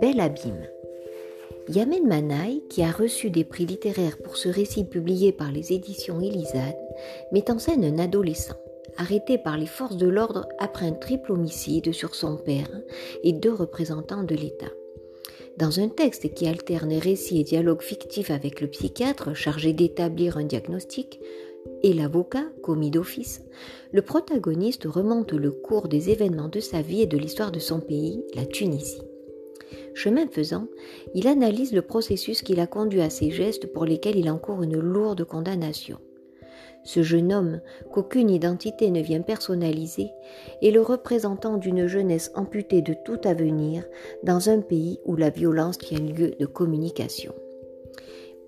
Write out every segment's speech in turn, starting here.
Bel abîme. Yamen Manaï, qui a reçu des prix littéraires pour ce récit publié par les éditions Elisade, met en scène un adolescent arrêté par les forces de l'ordre après un triple homicide sur son père et deux représentants de l'État. Dans un texte qui alterne récits et dialogues fictifs avec le psychiatre chargé d'établir un diagnostic et l'avocat commis d'office, le protagoniste remonte le cours des événements de sa vie et de l'histoire de son pays, la Tunisie. Chemin faisant, il analyse le processus qui l'a conduit à ces gestes pour lesquels il encourt une lourde condamnation. Ce jeune homme, qu'aucune identité ne vient personnaliser, est le représentant d'une jeunesse amputée de tout avenir dans un pays où la violence tient lieu de communication.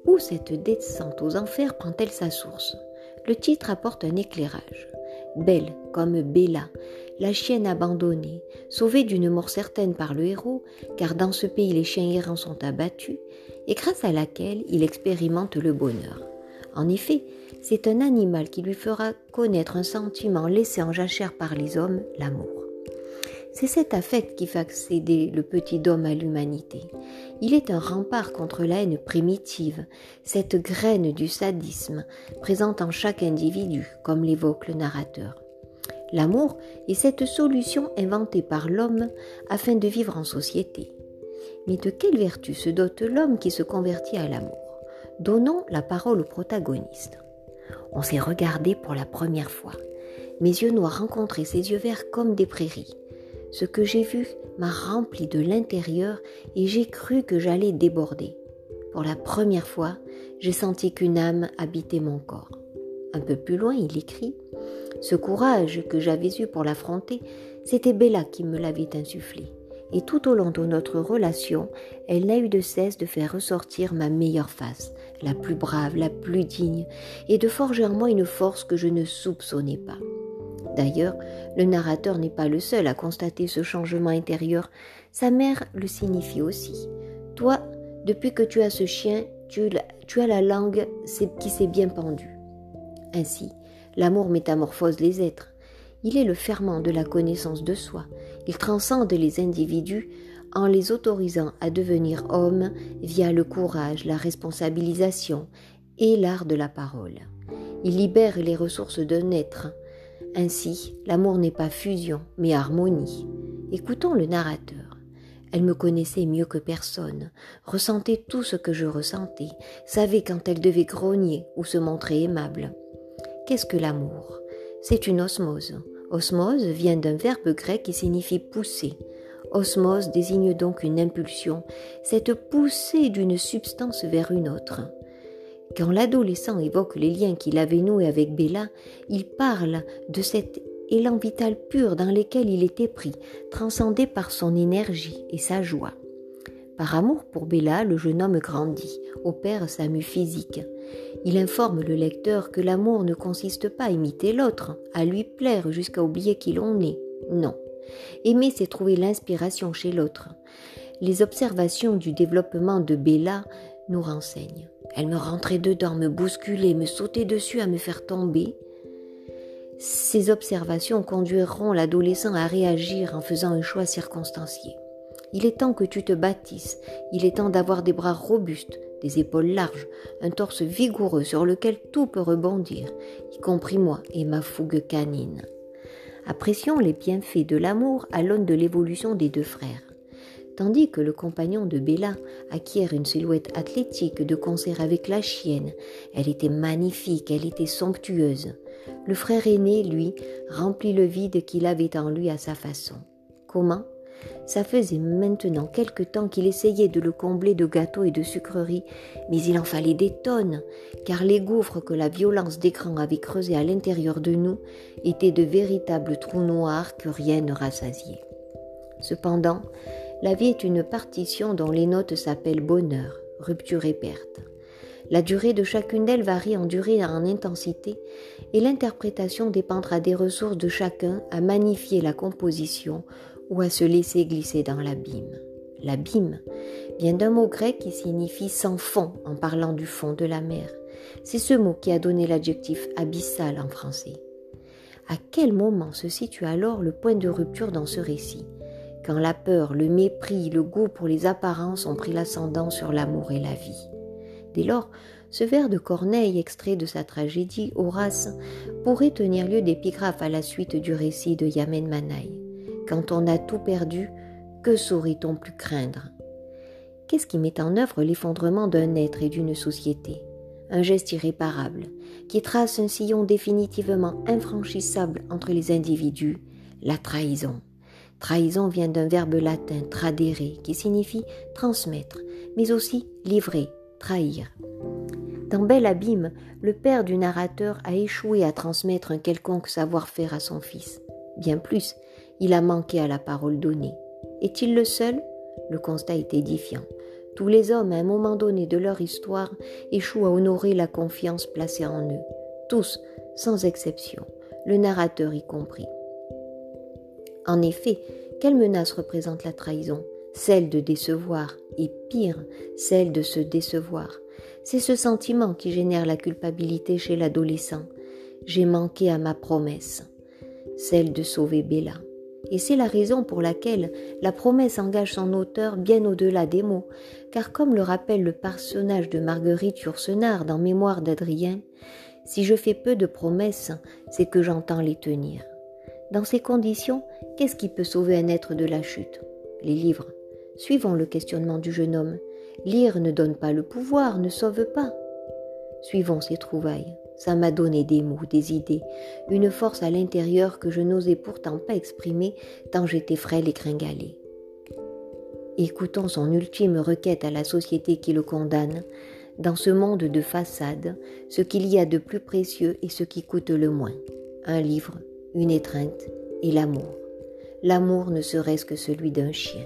Où cette descente aux enfers prend-elle sa source? Le titre apporte un éclairage. Belle comme Bella, la chienne abandonnée, sauvée d'une mort certaine par le héros, car dans ce pays les chiens errants sont abattus, et grâce à laquelle il expérimente le bonheur. En effet, c'est un animal qui lui fera connaître un sentiment laissé en jachère par les hommes, l'amour. C'est cet affect qui fait accéder le petit homme à l'humanité. Il est un rempart contre la haine primitive, cette graine du sadisme présente en chaque individu, comme l'évoque le narrateur. L'amour est cette solution inventée par l'homme afin de vivre en société. Mais de quelle vertu se dote l'homme qui se convertit à l'amour? Donnons la parole au protagoniste. On s'est regardé pour la première fois. Mes yeux noirs rencontraient ses yeux verts comme des prairies. Ce que j'ai vu m'a rempli de l'intérieur et j'ai cru que j'allais déborder. Pour la première fois, j'ai senti qu'une âme habitait mon corps. Un peu plus loin, il écrit Ce courage que j'avais eu pour l'affronter, c'était Bella qui me l'avait insufflé. Et tout au long de notre relation, elle n'a eu de cesse de faire ressortir ma meilleure face, la plus brave, la plus digne, et de forger en moi une force que je ne soupçonnais pas. D'ailleurs, le narrateur n'est pas le seul à constater ce changement intérieur. Sa mère le signifie aussi. Toi, depuis que tu as ce chien, tu, as la langue qui s'est bien pendue. Ainsi, l'amour métamorphose les êtres. Il est le ferment de la connaissance de soi. Il transcende les individus en les autorisant à devenir hommes via le courage, la responsabilisation et l'art de la parole. Il libère les ressources d'un être. Ainsi, l'amour n'est pas fusion, mais harmonie. Écoutons le narrateur. Elle me connaissait mieux que personne, ressentait tout ce que je ressentais, savait quand elle devait grogner ou se montrer aimable. Qu'est-ce que l'amour? C'est une osmose. Osmose vient d'un verbe grec qui signifie pousser. Osmose désigne donc une impulsion, cette poussée d'une substance vers une autre. Quand l'adolescent évoque les liens qu'il avait noués avec Bella, il parle de cet élan vital pur dans lequel il était pris, transcendé par son énergie et sa joie. Par amour pour Bella, le jeune homme grandit, opère sa mue physique. Il informe le lecteur que l'amour ne consiste pas à imiter l'autre, à lui plaire jusqu'à oublier qui l'on est. Non. Aimer, c'est trouver l'inspiration chez l'autre. Les observations du développement de Bella nous renseignent. Elle me rentrait dedans, me bousculait, me sautait dessus à me faire tomber. Ces observations conduiront l'adolescent à réagir en faisant un choix circonstancié. Il est temps que tu te bâtisses, il est temps d'avoir des bras robustes, des épaules larges, un torse vigoureux sur lequel tout peut rebondir, y compris moi et ma fougue canine. Apprécions les bienfaits de l'amour à l'aune de l'évolution des deux frères. Tandis que le compagnon de Bella acquiert une silhouette athlétique de concert avec la chienne, elle était magnifique, elle était somptueuse. Le frère aîné, lui, remplit le vide qu'il avait en lui à sa façon. Comment? Ça faisait maintenant quelque temps qu'il essayait de le combler de gâteaux et de sucreries, mais il en fallait des tonnes, car les gouffres que la violence d'écran avait creusés à l'intérieur de nous étaient de véritables trous noirs que rien ne rassasiait. Cependant, la vie est une partition dont les notes s'appellent bonheur, rupture et perte. La durée de chacune d'elles varie en durée et en intensité, et l'interprétation dépendra des ressources de chacun à magnifier la composition ou à se laisser glisser dans l'abîme. L'abîme vient d'un mot grec qui signifie sans fond en parlant du fond de la mer. C'est ce mot qui a donné l'adjectif abyssal en français. À quel moment se situe alors le point de rupture dans ce récit? Quand la peur, le mépris, le goût pour les apparences ont pris l'ascendant sur l'amour et la vie. Dès lors, ce vers de Corneille, extrait de sa tragédie Horace, pourrait tenir lieu d'épigraphe à la suite du récit de Yamen Manaï. Quand on a tout perdu, que saurait-on plus craindre? Qu'est-ce qui met en œuvre l'effondrement d'un être et d'une société? Un geste irréparable, qui trace un sillon définitivement infranchissable entre les individus, la trahison. Trahison vient d'un verbe latin tradere, qui signifie transmettre, mais aussi livrer, trahir. Dans Bel Abîme, le père du narrateur a échoué à transmettre un quelconque savoir-faire à son fils. Bien plus, il a manqué à la parole donnée. Est-il le seul? Le constat est édifiant. Tous les hommes, à un moment donné de leur histoire, échouent à honorer la confiance placée en eux. Tous, sans exception, le narrateur y compris. En effet, quelle menace représente la trahison? Celle de décevoir, et pire, celle de se décevoir. C'est ce sentiment qui génère la culpabilité chez l'adolescent. J'ai manqué à ma promesse, celle de sauver Bella. Et c'est la raison pour laquelle la promesse engage son auteur bien au-delà des mots, car comme le rappelle le personnage de Marguerite Yourcenar dans Mémoire d'Adrien, si je fais peu de promesses, c'est que j'entends les tenir. Dans ces conditions, qu'est-ce qui peut sauver un être de la chute? Les livres. Suivons le questionnement du jeune homme. Lire ne donne pas le pouvoir, ne sauve pas. Suivons ces trouvailles. Ça m'a donné des mots, des idées, une force à l'intérieur que je n'osais pourtant pas exprimer tant j'étais frêle et gringalée. Écoutons son ultime requête à la société qui le condamne, dans ce monde de façade, ce qu'il y a de plus précieux et ce qui coûte le moins. Un livre, une étreinte et l'amour. L'amour ne serait-ce que celui d'un chien.